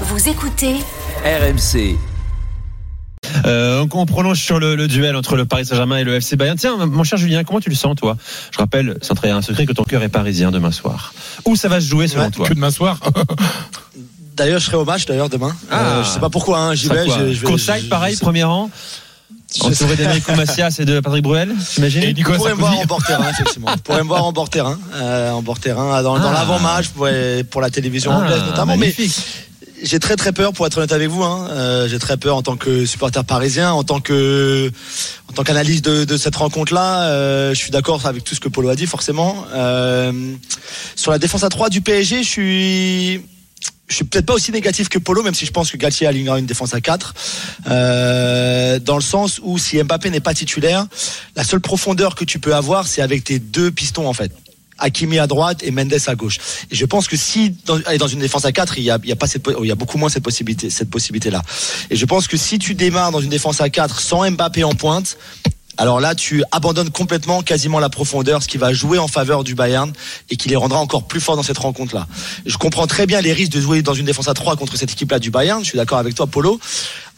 Vous écoutez RMC. Euh, on prolonge sur le, le duel entre le Paris Saint-Germain et le FC Bayern. Tiens, mon cher Julien, comment tu le sens, toi? Je rappelle, sans trahir un secret, que ton cœur est parisien demain soir. Où ça va se jouer selon Ouais, toi? Que demain soir. D'ailleurs, je serai au match d'ailleurs demain. Ah. Euh, je sais pas pourquoi, hein, j'y vais. je- je Courtside, je- pareil, premier rang, je entouré d'Enrico Macias et de Patrick Bruel, Et j'imagine Nicolas Vous pourrez me voir en bord terrain, effectivement. Vous pourrez me voir en bord terrain, euh, en bord terrain, dans, dans Ah. l'avant-match, vous pourrez- pour la télévision Ah, anglaise notamment. Mais magnifique. J'ai très très peur, pour être honnête avec vous. Hein. Euh, j'ai très peur en tant que supporter parisien, en tant que, en tant qu'analyste de, de cette rencontre-là. Euh, je suis d'accord avec tout ce que Polo a dit, forcément. Euh, sur la défense à 3 du PSG, je suis je suis peut-être pas aussi négatif que Polo, même si je pense que Galtier alignera une défense à 4. Euh, dans le sens où si Mbappé n'est pas titulaire, la seule profondeur que tu peux avoir, c'est avec tes deux pistons en fait. Hakimi à droite et Mendes à gauche. Et je pense que si dans, allez, dans une défense à 4, il y a, pas cette, il y a beaucoup moins cette possibilité, cette possibilité là. Et je pense que si tu démarres dans une défense à 4 sans Mbappé en pointe, alors là, tu abandonnes complètement quasiment la profondeur, ce qui va jouer en faveur du Bayern et qui les rendra encore plus forts dans cette rencontre-là. Je comprends très bien les risques de jouer dans une défense à 3 contre cette équipe-là du Bayern. Je suis d'accord avec toi, Polo.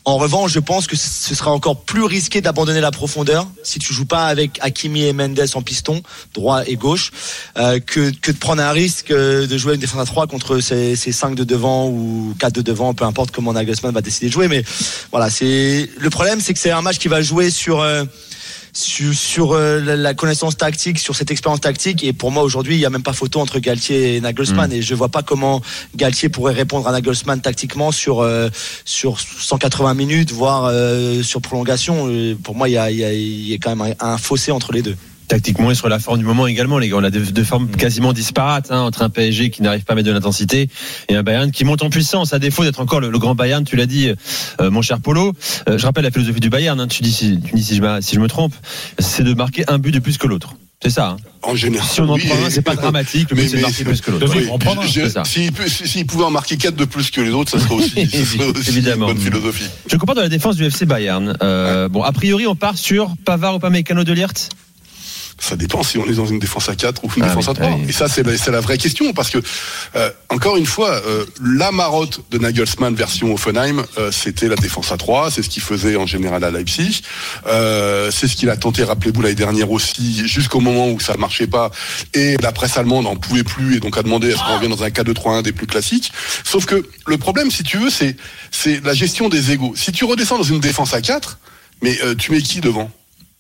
En revanche, je pense que ce sera encore plus risqué d'abandonner la profondeur si tu joues pas avec Hakimi et Mendes en piston, droit et gauche, euh, que, de prendre un risque euh, de jouer une défense à 3 contre ces, ces 5 de devant ou 4 de devant, peu importe comment Nagelsmann va décider de jouer. Mais voilà, c'est le problème, c'est que c'est un match qui va jouer sur euh, sur, sur, euh, la, connaissance tactique, sur cette expérience tactique. Et pour moi, aujourd'hui, il n'y a même pas photo entre Galtier et Nagelsmann. Et je vois pas comment Galtier pourrait répondre à Nagelsmann tactiquement sur, euh, sur 180 minutes, voire euh, sur prolongation. Euh, Pour moi, il y a, il y a, il y a quand même un, un fossé entre les deux. Tactiquement et sur la forme du moment également, les gars. On a deux, deux formes quasiment disparates hein, entre un PSG qui n'arrive pas à mettre de l'intensité et un Bayern qui monte en puissance, à défaut d'être encore le, le grand Bayern. Tu l'as dit, euh, mon cher Polo. Euh, je rappelle la philosophie du Bayern. hein. tu dis, si, tu dis si, je, me- si je me trompe, c'est de marquer un but de plus que l'autre. C'est ça. hein. En général. Si on en oui, prend un, c'est pas dramatique. Mais- but, c'est de mais- marquer plus que l'autre. Oui. S'il peut- s'il pouvait en marquer 4 de plus que les autres, ça serait aussi, ça serait aussi Évidemment. une bonne philosophie. Je comprends dans la défense du FC Bayern. Euh, Bon, a priori, on part sur Pavard ou pas Mécano de Lirt. Ça dépend si on est dans une défense à 4 ou une Ah défense oui, à 3. ah oui. Et ça, c'est la, vraie question parce que, euh, encore une fois, euh, la marotte de Nagelsmann version Offenheim, euh, c'était la défense à 3. C'est ce qu'il faisait en général à Leipzig. C'est ce qu'il a tenté, rappelez-vous, l'année dernière aussi, jusqu'au moment où ça ne marchait pas. Et la presse allemande n'en pouvait plus et donc a demandé à ce qu'on revienne dans un 4-2-3-1 des plus classiques. Sauf que le problème, si tu veux, c'est, la gestion des égaux. Si tu redescends dans une défense à 4, mais tu mets qui devant?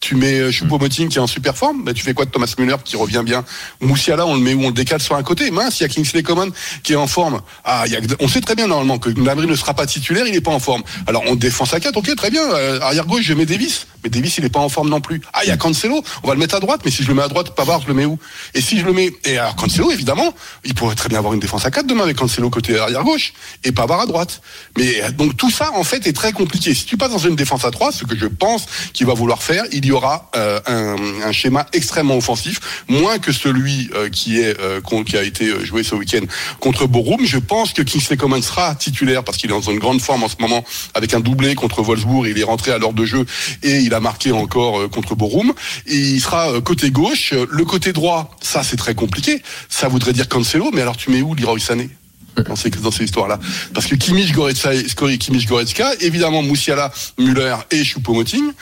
Tu mets euh, Choupo-Moting qui est en super forme, bah, tu fais quoi de Thomas Müller qui revient bien Moussiala, on le met où on le décale sur un côté. Mince, il y a Kingsley Coman qui est en forme. Ah, y a, on sait très bien normalement que Gnabry ne sera pas titulaire, il n'est pas en forme. Alors on défense à 4, ok, très bien. Euh, arrière gauche, je mets Davis, mais Davis il n'est pas en forme non plus. Ah, il y a Cancelo, on va le mettre à droite, mais si je le mets à droite, Pavard, je le mets où Et si je le mets, et alors Cancelo évidemment, il pourrait très bien avoir une défense à 4 demain avec Cancelo côté arrière gauche et Pavard à droite. Mais euh, donc tout ça en fait est très compliqué. Si tu passes dans une défense à 3, ce que je pense qu'il va vouloir faire, il y aura euh, un, schéma extrêmement offensif, moins que celui euh, qui est euh, qui a été joué ce week-end contre Borum. Je pense que Kingsley Coman sera titulaire parce qu'il est dans une grande forme en ce moment avec un doublé contre Wolfsburg. Il est rentré à l'heure de jeu et il a marqué encore contre Borum. Il sera côté gauche. Le côté droit, ça c'est très compliqué. Ça voudrait dire Cancelo, mais alors tu mets où Leroy Sané? dans ces, dans ces histoires-là. Parce que Kimmich Goretzka, Goretzka, évidemment Moussiala, Müller et Choupo-Moting.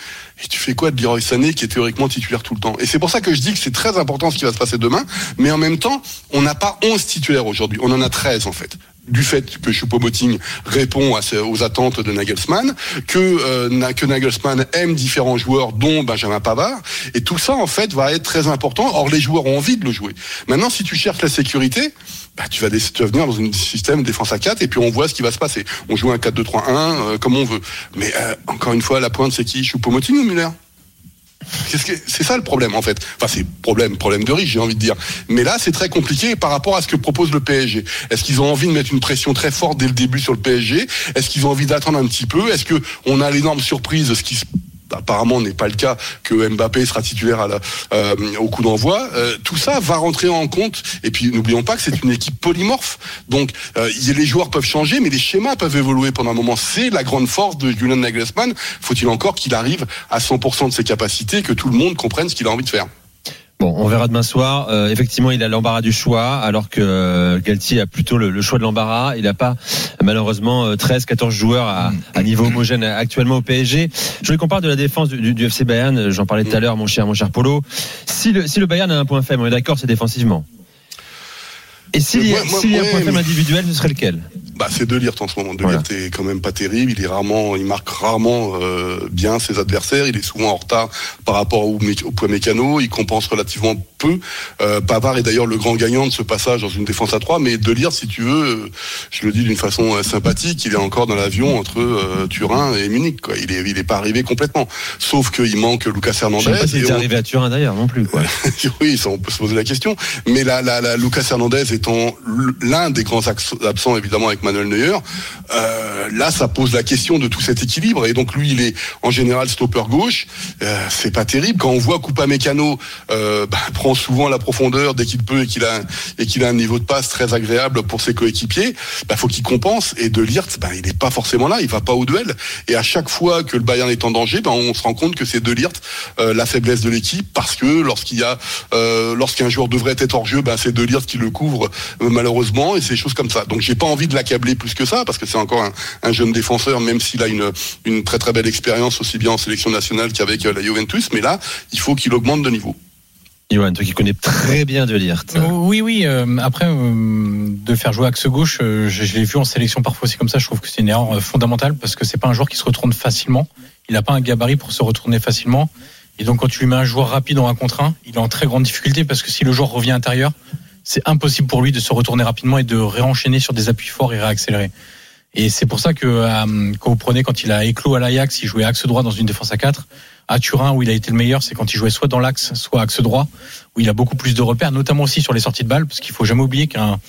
Et tu fais quoi de Leroy Sané qui est théoriquement titulaire tout le temps? Et c'est pour ça que je dis que c'est très important ce qui va se passer demain. Mais en même temps, on n'a pas 11 titulaires aujourd'hui. On en a 13 en fait du fait que Choupo-Moting répond aux attentes de Nagelsmann, que, euh, que Nagelsmann aime différents joueurs, dont Benjamin Pavard, et tout ça en fait va être très important. Or les joueurs ont envie de le jouer. Maintenant, si tu cherches la sécurité, bah, tu vas, tu venir dans un système défense à 4 et puis on voit ce qui va se passer. On joue un 4-2-3-1 euh, comme on veut. Mais euh, encore une fois, la pointe c'est qui? Choupo-Moting ou Muller C'est ça le problème en fait. Enfin c'est problème problème de riche j'ai envie de dire. Mais là c'est très compliqué par rapport à ce que propose le PSG. Est-ce qu'ils ont envie de mettre une pression très forte dès le début sur le PSG Est-ce qu'ils ont envie d'attendre un petit peu? Est-ce que on a l'énorme surprise ce qui se apparemment n'est pas le cas que Mbappé sera titulaire euh, au coup d'envoi. Euh, tout ça va rentrer en compte. Et puis n'oublions pas que c'est une équipe polymorphe. Donc euh, les joueurs peuvent changer, mais les schémas peuvent évoluer pendant un moment. C'est la grande force de Julian Nagelsmann. Faut-il encore qu'il arrive à 100% de ses capacités, que tout le monde comprenne ce qu'il a envie de faire? Bon, on verra demain soir. Euh, effectivement, il a l'embarras du choix, alors que euh, Galtier a plutôt le, le choix de l'embarras. Il n'a pas malheureusement euh, 13, 14 joueurs à, à niveau homogène actuellement au PSG. Je voulais qu'on parle de la défense du, du- du FC Bayern. J'en parlais tout à l'heure, mon cher, mon cher Polo. Si le, si le Bayern a un point faible, on est d'accord, c'est défensivement. Et s'il y a, Moi- moi- s'il y a un point faible individuel, ce serait lequel? Bah, c'est De Ligt en ce moment. De. Ligt est quand même pas terrible. Il est rarement, il marque rarement euh, bien ses adversaires. Il est souvent en retard par rapport au, mé- au point mécano. Il compense relativement peu. Euh, Pavard est d'ailleurs le grand gagnant de ce passage dans une défense à 3 Mais De Ligt, si tu veux, je le dis d'une façon euh, sympathique, il est encore dans l'avion entre euh, Turin et Munich. Quoi. Il est, il est pas arrivé complètement. Sauf qu'il manque Lucas Je Hernandez. sais pas s'il on- arrivé à Turin d'ailleurs non plus. Quoi. oui, ça, on peut se poser la question. Mais là, là, là, Lucas Hernandez étant l'un des grands absents, évidemment, avec Manuel Neuer, euh, là, ça pose la question de tout cet équilibre. Et donc, lui, il est en général stopper gauche. Euh, c'est pas terrible. Quand on voit Coupa Mécano euh, bah, prend souvent la profondeur dès qu'il peut et qu'il a, et qu'il a un niveau de passe très agréable pour ses coéquipiers, bah, faut qu'il compense. Et De Ligt, bah, il n'est pas forcément là. Il va pas au duel. Et à chaque fois que le Bayern est en danger, bah, on se rend compte que c'est De euh, la faiblesse de l'équipe parce que lorsqu'il y a lorsqu'un joueur devrait être hors jeu, ben c'est De Ligt qui le couvre malheureusement et c'est choses comme ça. Donc j'ai pas envie de l'accabler plus que ça parce que c'est encore un, un jeune défenseur même s'il a une une très très belle expérience aussi bien en sélection nationale qu'avec euh, la Juventus, mais là il faut qu'il augmente de niveau. Johan, toi qui connais très bien De Ligt. Oui, oui. euh, après, euh, de faire jouer axe gauche, euh, je, je l'ai vu en sélection parfois aussi comme ça. Je trouve que c'est une erreur euh, fondamentale parce que c'est pas un joueur qui se retourne facilement. Il n'a pas un gabarit pour se retourner facilement. Et donc, quand tu lui mets un joueur rapide en un contre un, il est en très grande difficulté parce que si le joueur revient intérieur, c'est impossible pour lui de se retourner rapidement et de réenchaîner sur des appuis forts et réaccélérer. Et c'est pour ça que euh, quand vous prenez quand il a éclos à l'Ajax, il jouait axe droit dans une défense à 4. À Turin, où il a été le meilleur, c'est quand il jouait soit dans l'axe, soit axe droit, où il a beaucoup plus de repères, notamment aussi sur les sorties de balles, parce qu'il faut jamais oublier qu'un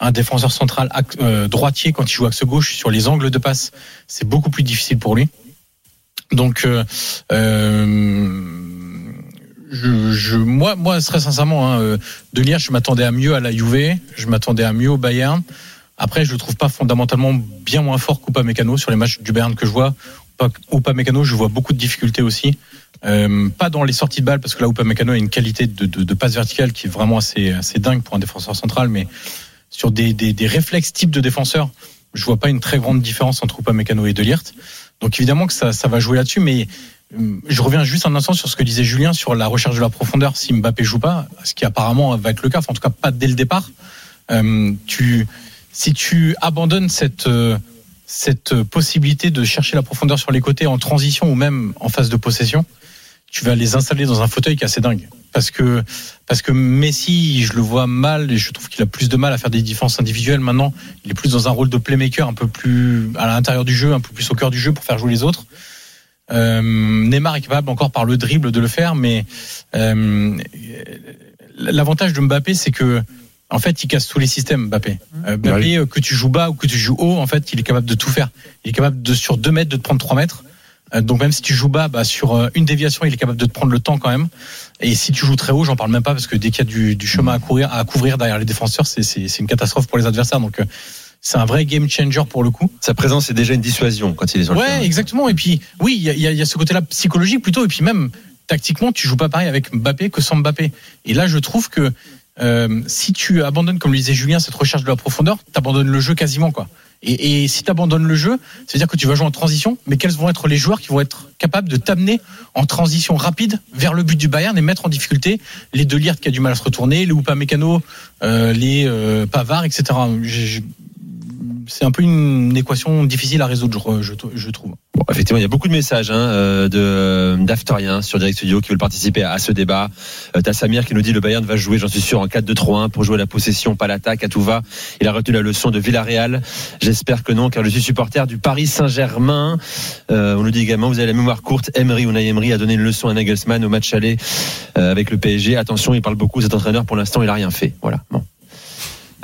un défenseur central euh, droitier, quand il joue axe gauche, sur les angles de passe, c'est beaucoup plus difficile pour lui. Donc, euh, euh, je, je, moi, moi, très sincèrement, hein, euh, De Ligt, je m'attendais à mieux à la Juve, je m'attendais à mieux au Bayern. Après, je le trouve pas fondamentalement bien moins fort qu'Upamecano sur les matchs du Bayern que je vois. Upamecano, je vois beaucoup de difficultés aussi. Euh, pas dans les sorties de balles parce que là, Upamecano a une qualité de, de, de passe verticale qui est vraiment assez, assez dingue pour un défenseur central, mais sur des, des, des réflexes type de défenseur, je vois pas une très grande différence entre Upamecano et De Ligt. Donc évidemment que ça, ça va jouer là-dessus, mais euh, je reviens juste un instant sur ce que disait Julien sur la recherche de la profondeur si Mbappé joue pas, ce qui apparemment va être le cas, enfin, en tout cas pas dès le départ. Euh, tu, si tu abandonnes cette euh, cette possibilité de chercher la profondeur sur les côtés en transition ou même en phase de possession, tu vas les installer dans un fauteuil qui est assez dingue. Parce que, parce que Messi, je le vois mal et je trouve qu'il a plus de mal à faire des défenses individuelles maintenant. Il est plus dans un rôle de playmaker, un peu plus à l'intérieur du jeu, un peu plus au cœur du jeu pour faire jouer les autres. Euh, Neymar est capable encore par le dribble de le faire, mais euh, l'avantage de Mbappé, c'est que en fait, il casse tous les systèmes, Mbappé. Euh, Mbappé, que tu joues bas ou que tu joues haut, en fait, il est capable de tout faire. Il est capable de, sur 2 mètres, de te prendre 3 mètres. Euh, donc même si tu joues bas, bah, sur euh, une déviation, il est capable de te prendre le temps quand même. Et si tu joues très haut, j'en parle même pas parce que dès qu'il y a du, du, chemin à courir, à couvrir derrière les défenseurs, c'est une catastrophe pour les adversaires. Donc euh, c'est un vrai game changer pour le coup. Sa présence est déjà une dissuasion quand il est sur le ouais, terrain. exactement. Et puis oui, il y a, y, a, y a, ce côté-là psychologique plutôt. Et puis même tactiquement, tu joues pas pareil avec Mbappé que sans Mbappé. Et là, je trouve que euh, si tu abandonnes, comme le disait Julien, cette recherche de la profondeur, tu abandonnes le jeu quasiment quoi. Et, si tu abandonnes le jeu, c'est-à-dire que tu vas jouer en transition, mais quels vont être les joueurs qui vont être capables de t'amener en transition rapide vers le but du Bayern et mettre en difficulté les deux qui a du mal à se retourner, les Upamecano, euh, les euh, etc. C'est un peu une équation difficile à résoudre, je, trouve. Bon, effectivement, il y a beaucoup de messages hein, de d'Aftoriens sur Direct Studio qui veulent participer à ce débat. Euh, T'as Samir qui nous dit le Bayern va jouer, j'en suis sûr, en 4-2-3-1 pour jouer la possession, pas l'attaque à tout va. Il a retenu la leçon de Villarreal. J'espère que non, car je suis supporter du Paris Saint-Germain. Euh, on nous dit également, vous avez la mémoire courte. Emery ou Emery a donné une leçon à Nagelsmann au match aller euh, avec le PSG. Attention, il parle beaucoup. Cet entraîneur, pour l'instant, il a rien fait. Voilà. Bon.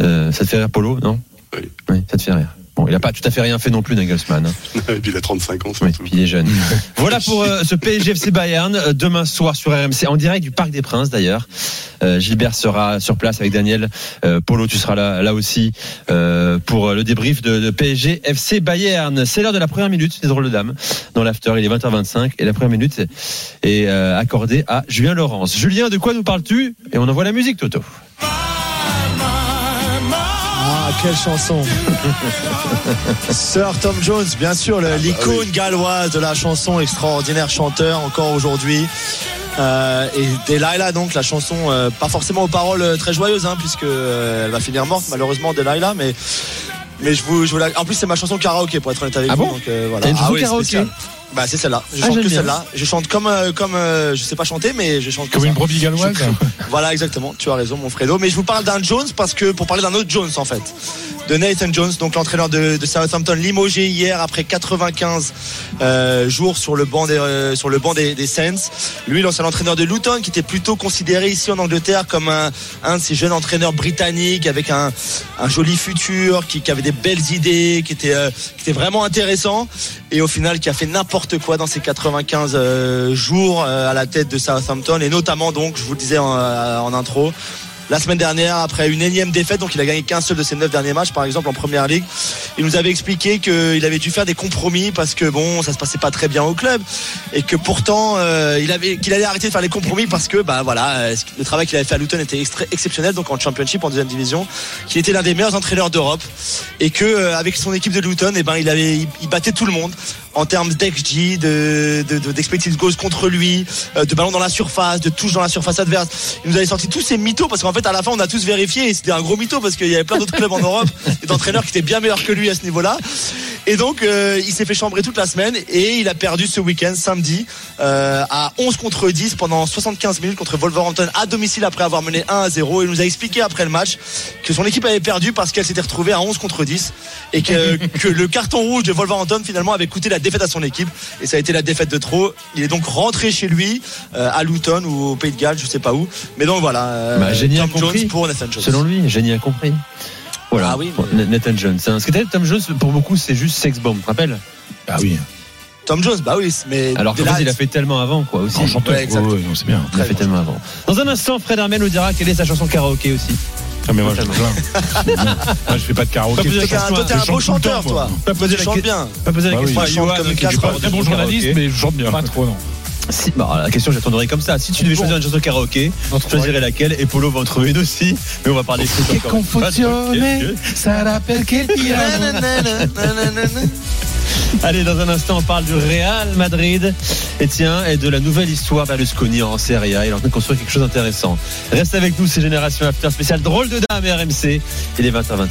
Euh, ça te fait rire, Polo, non? Oui. oui. ça te fait rire. Bon, il n'a pas tout à fait rien fait non plus, Nagelsmann. hein. Et puis il a 35 ans, Oui, puis il est jeune. voilà pour euh, ce PSGFC Bayern. Euh, Demain soir sur RMC, en direct du Parc des Princes d'ailleurs. Euh, Gilbert sera sur place avec Daniel. Polo, tu seras là, là aussi pour le débrief de, de PSG FC Bayern. C'est l'heure de la première minute des drôles de dames dans l'after. Il est 20h25 et la première minute est accordée à Julien Laurence. Julien, de quoi nous parles-tu? Et on envoie la musique, Toto. Ah, quelle chanson Sir Tom Jones, bien sûr, le- l'icône galloise de la chanson, extraordinaire chanteur encore aujourd'hui. Euh, et Delilah, donc la chanson, euh, pas forcément aux paroles euh, très joyeuses, hein, puisque euh, elle va finir morte malheureusement, Delilah, mais mais je vous, je vous la- en plus c'est ma chanson karaoké pour être honnête avec Ah vous. bon donc, euh, voilà. T'as une Ah oui, karaoké. Bah c'est celle-là. Je Ah, chante que celle-là. Je chante comme euh, comme euh, je sais pas chanter, mais je chante que Comme une brebis galloise. Voilà, exactement. Tu as raison, mon Fredo. Mais je vous parle d'un Jones parce que pour parler d'un autre Jones en fait, de Nathan Jones, donc l'entraîneur de, Southampton, limogé hier après 95 euh, jours sur le banc des euh, sur le banc des, Saints. Lui, l'ancien entraîneur de Luton, qui était plutôt considéré ici en Angleterre comme un, un de ces jeunes entraîneurs britanniques avec un, un joli futur, qui, avait des belles idées, qui était euh, qui était vraiment intéressant et au final qui a fait n'importe quoi dans ces 95 euh, jours à la tête de Southampton et notamment donc je vous le disais en intro la semaine dernière après une énième défaite. Donc il a gagné qu'un seul de ses neuf derniers matchs par exemple en première ligue. Il nous avait expliqué qu'il avait dû faire des compromis parce que bon ça se passait pas très bien au club. Et que pourtant euh, il avait qu'il allait arrêter de faire les compromis parce que bah voilà euh, le travail qu'il avait fait à Luton était exceptionnel. Donc en championship en deuxième division qu'il était l'un des meilleurs entraîneurs d'Europe. Et que euh, avec son équipe de Luton et ben il avait il battait tout le monde en termes d'XG de de- de- d'expected goals contre lui euh, de ballons dans la surface de touches dans la surface adverse. Il nous avait sorti tous ces mythos parce qu'en fait à la fin on a tous vérifié et c'était un gros mytho parce qu'il y avait plein d'autres clubs en Europe et d'entraîneurs qui étaient bien meilleurs que lui à ce niveau-là. Et donc euh, il s'est fait chambrer toute la semaine et il a perdu ce week-end samedi euh, à 11 contre 10 pendant 75 minutes contre Wolverhampton à domicile après avoir mené 1 à 0 et il nous a expliqué après le match que son équipe avait perdu parce qu'elle s'était retrouvée à 11 contre 10 et que, que le carton rouge de Wolverhampton finalement avait coûté la défaite à son équipe et ça a été la défaite de trop il est donc rentré chez lui euh, à Luton ou au Pays de Galles je sais pas où mais donc voilà euh, Bah, a Tom compris. Jones pour Nathan Jones Selon lui, génie a compris. Voilà, Ah oui, mais- Nathan Jones. hein. Ce que t'as dit, Tom Jones, pour beaucoup, c'est juste sex bomb, tu te rappelles? Ah oui. Tom Jones bah oui mais Alors qu'en fait, il a fait tellement avant, quoi, aussi. En chanteur. Ouais, exact. Ouais, ouais, non, c'est bien. Il a Très fait tellement avant. Dans un instant, Fred Hermel nous dira quelle est sa chanson karaoké aussi. Ah, mais moi, je moi, je fais pas de karaoké. Pas besoin T'es un- toi, t'es Je un chante beau chanteur, toi. Pas poser Tu la chantes bien. Pas poser la Bah question Moi, je quoi. pas Très bon journaliste, mais je chante bien. Pas trop, non. Si, bah, la question, je la tournerai comme ça. Si tu devais choisir une chanson karaoké, tu choisirais laquelle Et Polo va en trouver une aussi. Mais on va parler foot Che encore perché il piano Allez, dans un instant, on parle du Real Madrid. Et tiens, et de la nouvelle histoire Berlusconi en Serie A. Il est en train de construire quelque chose d'intéressant. Reste avec nous, c'est Génération After spécial drôle de dame et RMC. Il est 20h28.